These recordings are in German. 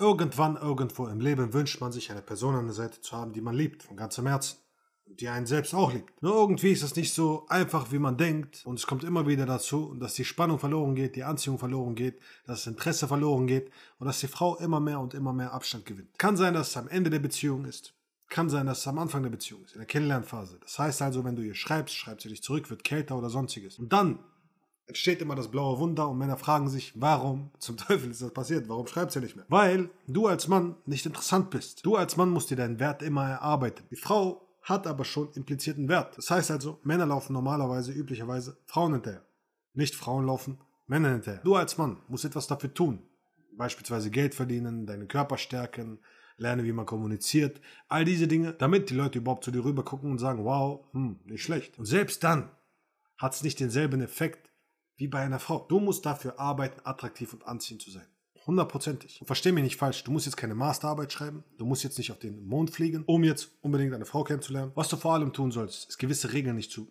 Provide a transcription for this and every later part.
Irgendwann, irgendwo im Leben wünscht man sich eine Person an der Seite zu haben, die man liebt, von ganzem Herzen. Und die einen selbst auch liebt. Nur irgendwie ist es nicht so einfach, wie man denkt. Und es kommt immer wieder dazu, dass die Spannung verloren geht, die Anziehung verloren geht, dass das Interesse verloren geht und dass die Frau immer mehr und immer mehr Abstand gewinnt. Kann sein, dass es am Ende der Beziehung ist. Kann sein, dass es am Anfang der Beziehung ist, in der Kennenlernphase. Das heißt also, wenn du ihr schreibst, schreibt sie dich zurück, wird kälter oder sonstiges. Und dann entsteht immer das blaue Wunder und Männer fragen sich, warum zum Teufel ist das passiert? Warum schreibt sie nicht mehr? Weil du als Mann nicht interessant bist. Du als Mann musst dir deinen Wert immer erarbeiten. Die Frau hat aber schon implizierten Wert. Das heißt also, Männer laufen normalerweise, üblicherweise Frauen hinterher. Nicht Frauen laufen Männer hinterher. Du als Mann musst etwas dafür tun. Beispielsweise Geld verdienen, deinen Körper stärken, lerne, wie man kommuniziert. All diese Dinge, damit die Leute überhaupt zu dir rüber gucken und sagen, wow, hm, nicht schlecht. Und selbst dann hat es nicht denselben Effekt, wie bei einer Frau. Du musst dafür arbeiten, attraktiv und anziehend zu sein. Hundertprozentig. Und versteh mich nicht falsch, du musst jetzt keine Masterarbeit schreiben, du musst jetzt nicht auf den Mond fliegen, um jetzt unbedingt eine Frau kennenzulernen. Was du vor allem tun sollst, ist gewisse Regeln nicht zu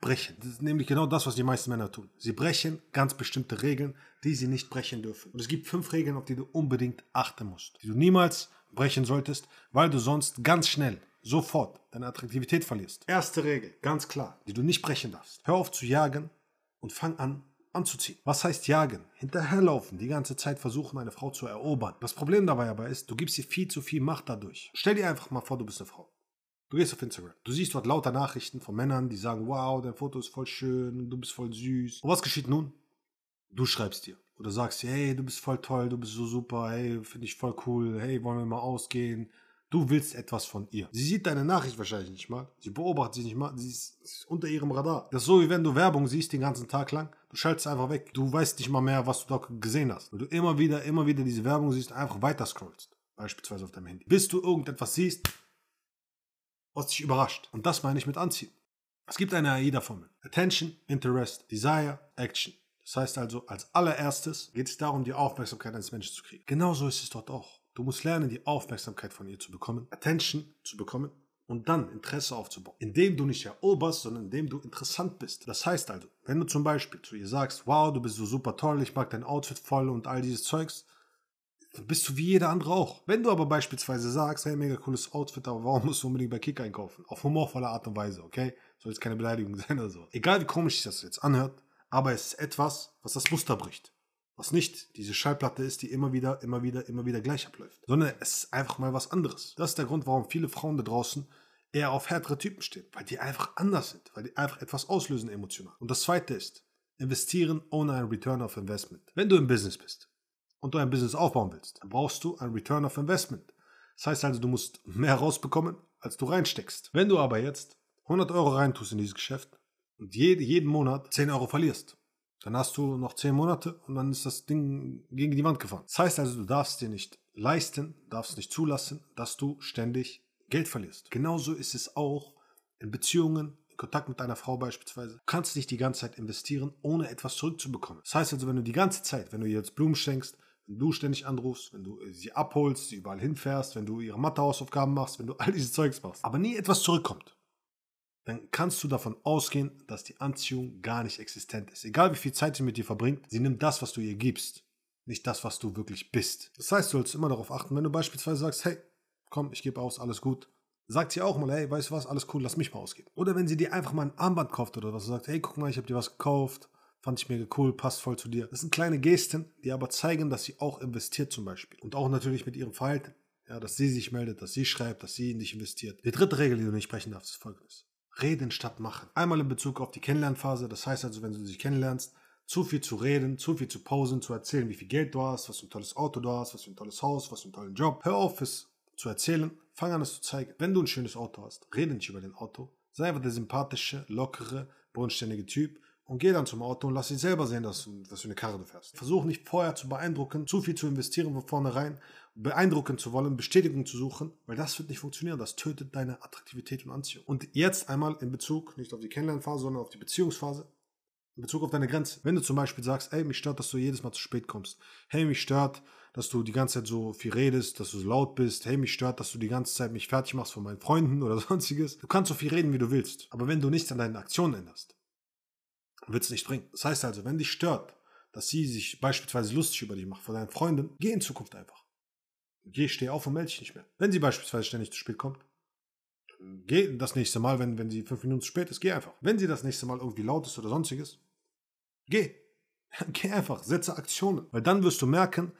brechen. Das ist nämlich genau das, was die meisten Männer tun. Sie brechen ganz bestimmte Regeln, die sie nicht brechen dürfen. Und es gibt fünf Regeln, auf die du unbedingt achten musst, die du niemals brechen solltest, weil du sonst ganz schnell sofort deine Attraktivität verlierst. Erste Regel, ganz klar, die du nicht brechen darfst. Hör auf zu jagen und fang an, anzuziehen. Was heißt jagen? Hinterherlaufen, die ganze Zeit versuchen, eine Frau zu erobern. Das Problem dabei aber ist, du gibst ihr viel zu viel Macht dadurch. Stell dir einfach mal vor, du bist eine Frau. Du gehst auf Instagram. Du siehst dort lauter Nachrichten von Männern, die sagen, wow, dein Foto ist voll schön, du bist voll süß. Und was geschieht nun? Du schreibst dir. Oder sagst hey, du bist voll toll, du bist so super, hey, finde ich voll cool, hey, wollen wir mal ausgehen? Du willst etwas von ihr. Sie sieht deine Nachricht wahrscheinlich nicht mal. Sie beobachtet sie nicht mal. Sie ist unter ihrem Radar. Das ist so, wie wenn du Werbung siehst den ganzen Tag lang. Du schaltest einfach weg. Du weißt nicht mal mehr, was du da gesehen hast. Weil du immer wieder, immer wieder diese Werbung siehst, einfach weiter scrollst. Beispielsweise auf deinem Handy. Bis du irgendetwas siehst, was dich überrascht. Und das meine ich mit Anziehen. Es gibt eine AIDA-Formel. Attention, Interest, Desire, Action. Das heißt also, als allererstes geht es darum, die Aufmerksamkeit eines Menschen zu kriegen. Genauso ist es dort auch. Du musst lernen, die Aufmerksamkeit von ihr zu bekommen, Attention zu bekommen und dann Interesse aufzubauen. Indem du nicht eroberst, sondern indem du interessant bist. Das heißt also, wenn du zum Beispiel zu ihr sagst, wow, du bist so super toll, ich mag dein Outfit voll und all dieses Zeugs, dann bist du wie jeder andere auch. Wenn du aber beispielsweise sagst, hey, mega cooles Outfit, aber warum musst du unbedingt bei Kick einkaufen? Auf humorvolle Art und Weise, okay? Soll jetzt keine Beleidigung sein oder so. Egal wie komisch sich das jetzt anhört, aber es ist etwas, was das Muster bricht. Was nicht diese Schallplatte ist, die immer wieder, immer wieder, immer wieder gleich abläuft. Sondern es ist einfach mal was anderes. Das ist der Grund, warum viele Frauen da draußen eher auf härtere Typen stehen. Weil die einfach anders sind. Weil die einfach etwas auslösen emotional. Und das zweite ist, investieren ohne ein Return of Investment. Wenn du im Business bist und du ein Business aufbauen willst, dann brauchst du ein Return of Investment. Das heißt also, du musst mehr rausbekommen, als du reinsteckst. Wenn du aber jetzt 100 Euro reintust in dieses Geschäft und jeden Monat 10 Euro verlierst, dann hast du noch zehn Monate und dann ist das Ding gegen die Wand gefahren. Das heißt also, du darfst dir nicht leisten, darfst nicht zulassen, dass du ständig Geld verlierst. Genauso ist es auch in Beziehungen, in Kontakt mit deiner Frau beispielsweise. Du kannst nicht die ganze Zeit investieren, ohne etwas zurückzubekommen. Das heißt also, wenn du die ganze Zeit, wenn du ihr jetzt Blumen schenkst, wenn du ständig anrufst, wenn du sie abholst, sie überall hinfährst, wenn du ihre Mathehausaufgaben machst, wenn du all diese Zeugs machst, aber nie etwas zurückkommt, dann kannst du davon ausgehen, dass die Anziehung gar nicht existent ist. Egal wie viel Zeit sie mit dir verbringt, sie nimmt das, was du ihr gibst, nicht das, was du wirklich bist. Das heißt, du sollst immer darauf achten, wenn du beispielsweise sagst, hey, komm, ich gebe aus, alles gut. Sagt sie auch mal, hey, weißt du was, alles cool, lass mich mal ausgeben. Oder wenn sie dir einfach mal ein Armband kauft oder was, sagt, hey, guck mal, ich habe dir was gekauft, fand ich mega cool, passt voll zu dir. Das sind kleine Gesten, die aber zeigen, dass sie auch investiert zum Beispiel. Und auch natürlich mit ihrem Verhalten. Ja, dass sie sich meldet, dass sie schreibt, dass sie in dich investiert. Die dritte Regel, die du nicht sprechen darfst, ist folgendes. Reden statt machen. Einmal in Bezug auf die Kennenlernphase, das heißt also, wenn du dich kennenlernst, zu viel zu reden, zu viel zu pausen, zu erzählen, wie viel Geld du hast, was für ein tolles Auto du hast, was für ein tolles Haus, was für einen tollen Job. Hör auf, es zu erzählen, fang an, es zu zeigen. Wenn du ein schönes Auto hast, rede nicht über dein Auto. Sei einfach der sympathische, lockere, bodenständige Typ und geh dann zum Auto und lass dich selber sehen, dass, was für eine Karre du fährst. Versuch nicht vorher zu beeindrucken, zu viel zu investieren von vornherein, beeindrucken zu wollen, Bestätigung zu suchen, weil das wird nicht funktionieren. Das tötet deine Attraktivität und Anziehung. Und jetzt einmal in Bezug nicht auf die Kennenlernphase, sondern auf die Beziehungsphase. In Bezug auf deine Grenze. Wenn du zum Beispiel sagst, ey, mich stört, dass du jedes Mal zu spät kommst. Hey, mich stört, dass du die ganze Zeit so viel redest, dass du so laut bist. Hey, mich stört, dass du die ganze Zeit mich fertig machst von meinen Freunden oder sonstiges. Du kannst so viel reden, wie du willst. Aber wenn du nichts an deinen Aktionen änderst, wird es nicht bringen. Das heißt also, wenn dich stört, dass sie sich beispielsweise lustig über dich macht von deinen Freunden, geh in Zukunft einfach. Geh, steh auf und melde dich nicht mehr. Wenn sie beispielsweise ständig zu spät kommt, geh das nächste Mal, wenn, wenn sie fünf Minuten zu spät ist, geh einfach. Wenn sie das nächste Mal irgendwie laut ist oder sonstiges, geh. geh einfach, setze Aktionen. Weil dann wirst du merken,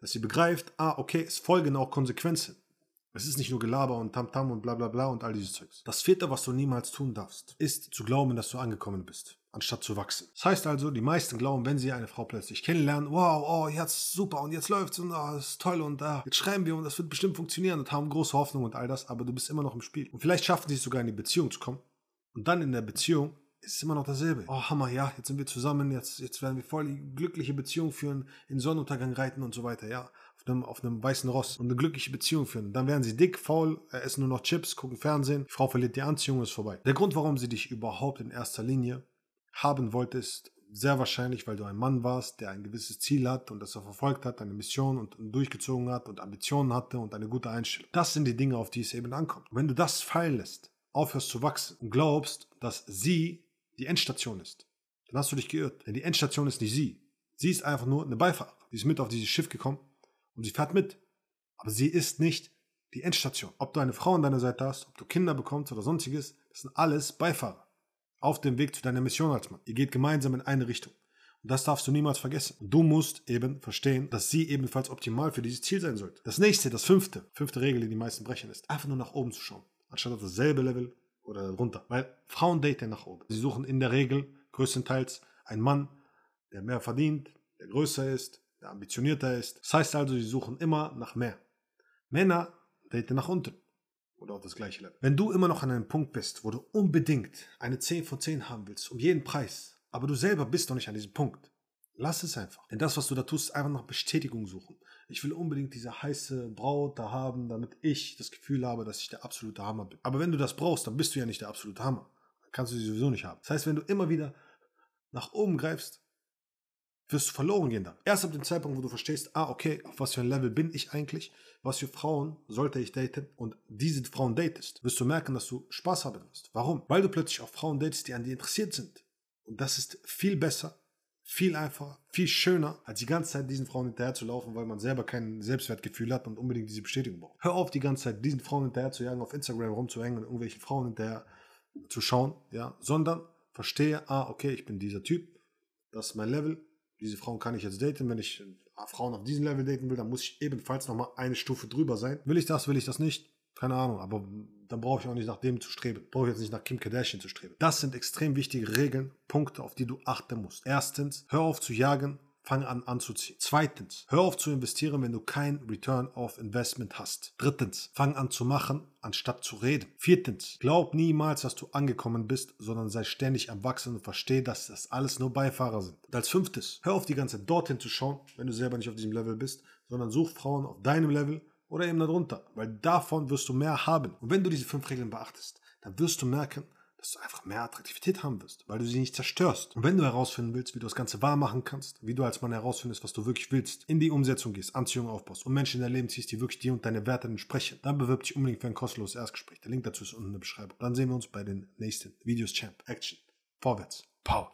dass sie begreift, ah, okay, es folgen auch Konsequenzen. Es ist nicht nur Gelaber und Tamtam -Tam und bla bla bla und all dieses Zeugs. Das vierte, was du niemals tun darfst, ist zu glauben, dass du angekommen bist, anstatt zu wachsen. Das heißt also, die meisten glauben, wenn sie eine Frau plötzlich kennenlernen, wow, oh, jetzt super und jetzt läuft's und oh, ist toll und uh, jetzt schreiben wir und das wird bestimmt funktionieren und haben große Hoffnung und all das, aber du bist immer noch im Spiel. Und vielleicht schaffen sie es sogar in die Beziehung zu kommen. Und dann in der Beziehung ist es immer noch dasselbe. Oh, Hammer, ja, jetzt sind wir zusammen, jetzt, jetzt werden wir voll die glückliche Beziehung führen, in Sonnenuntergang reiten und so weiter, ja einem, auf einem weißen Ross und eine glückliche Beziehung führen. Dann werden sie dick, faul, essen nur noch Chips, gucken Fernsehen, die Frau verliert die Anziehung, ist vorbei. Der Grund, warum sie dich überhaupt in erster Linie haben wollte, ist sehr wahrscheinlich, weil du ein Mann warst, der ein gewisses Ziel hat und das er verfolgt hat, eine Mission und, durchgezogen hat und Ambitionen hatte und eine gute Einstellung. Das sind die Dinge, auf die es eben ankommt. Wenn du das fallen lässt, aufhörst zu wachsen und glaubst, dass sie die Endstation ist, dann hast du dich geirrt. Denn die Endstation ist nicht sie. Sie ist einfach nur eine Beifahrerin. Sie ist mit auf dieses Schiff gekommen und sie fährt mit. Aber sie ist nicht die Endstation. Ob du eine Frau an deiner Seite hast, ob du Kinder bekommst oder sonstiges, das sind alles Beifahrer. Auf dem Weg zu deiner Mission als Mann. Ihr geht gemeinsam in eine Richtung. Und das darfst du niemals vergessen. Und du musst eben verstehen, dass sie ebenfalls optimal für dieses Ziel sein sollte. Das nächste, das fünfte, fünfte Regel, die die meisten brechen, ist einfach nur nach oben zu schauen. Anstatt auf dasselbe Level oder runter. Weil Frauen daten nach oben. Sie suchen in der Regel größtenteils einen Mann, der mehr verdient, der größer ist, der ambitionierter ist. Das heißt also, sie suchen immer nach mehr. Männer daten nach unten. Oder auf das gleiche Level. Wenn du immer noch an einem Punkt bist, wo du unbedingt eine 10 von 10 haben willst, um jeden Preis, aber du selber bist noch nicht an diesem Punkt, lass es einfach. Denn das, was du da tust, ist einfach nach Bestätigung suchen. Ich will unbedingt diese heiße Braut da haben, damit ich das Gefühl habe, dass ich der absolute Hammer bin. Aber wenn du das brauchst, dann bist du ja nicht der absolute Hammer. Dann kannst du sie sowieso nicht haben. Das heißt, wenn du immer wieder nach oben greifst, wirst du verloren gehen dann. Erst ab dem Zeitpunkt, wo du verstehst, ah, okay, auf was für ein Level bin ich eigentlich, was für Frauen sollte ich daten und diese Frauen datest, wirst du merken, dass du Spaß haben wirst. Warum? Weil du plötzlich auch Frauen datest, die an dir interessiert sind. Und das ist viel besser, viel einfacher, viel schöner, als die ganze Zeit diesen Frauen hinterher zu laufen, weil man selber kein Selbstwertgefühl hat und unbedingt diese Bestätigung braucht. Hör auf, die ganze Zeit diesen Frauen hinterher zu jagen, auf Instagram rumzuhängen und irgendwelchen Frauen hinterher zu schauen, ja, sondern verstehe, ah, okay, ich bin dieser Typ, das ist mein Level, diese Frauen kann ich jetzt daten. Wenn ich äh, Frauen auf diesem Level daten will, dann muss ich ebenfalls nochmal eine Stufe drüber sein. Will ich das, will ich das nicht? Keine Ahnung, aber dann brauche ich auch nicht nach dem zu streben. Brauche ich jetzt nicht nach Kim Kardashian zu streben. Das sind extrem wichtige Regeln, Punkte, auf die du achten musst. Erstens, hör auf zu jagen, fang an anzuziehen. Zweitens, hör auf zu investieren, wenn du kein Return of Investment hast. Drittens, fang an zu machen, anstatt zu reden. Viertens, glaub niemals, dass du angekommen bist, sondern sei ständig am Wachsen und versteh, dass das alles nur Beifahrer sind. Und als fünftes, hör auf die ganze Zeit dorthin zu schauen, wenn du selber nicht auf diesem Level bist, sondern such Frauen auf deinem Level oder eben darunter, weil davon wirst du mehr haben. Und wenn du diese fünf Regeln beachtest, dann wirst du merken, dass du einfach mehr Attraktivität haben wirst, weil du sie nicht zerstörst. Und wenn du herausfinden willst, wie du das Ganze wahr machen kannst, wie du als Mann herausfindest, was du wirklich willst, in die Umsetzung gehst, Anziehung aufbaust und Menschen in dein Leben ziehst, die wirklich dir und deine Werte entsprechen, dann bewirb dich unbedingt für ein kostenloses Erstgespräch. Der Link dazu ist unten in der Beschreibung. Dann sehen wir uns bei den nächsten Videos Champ. Action. Vorwärts. Power.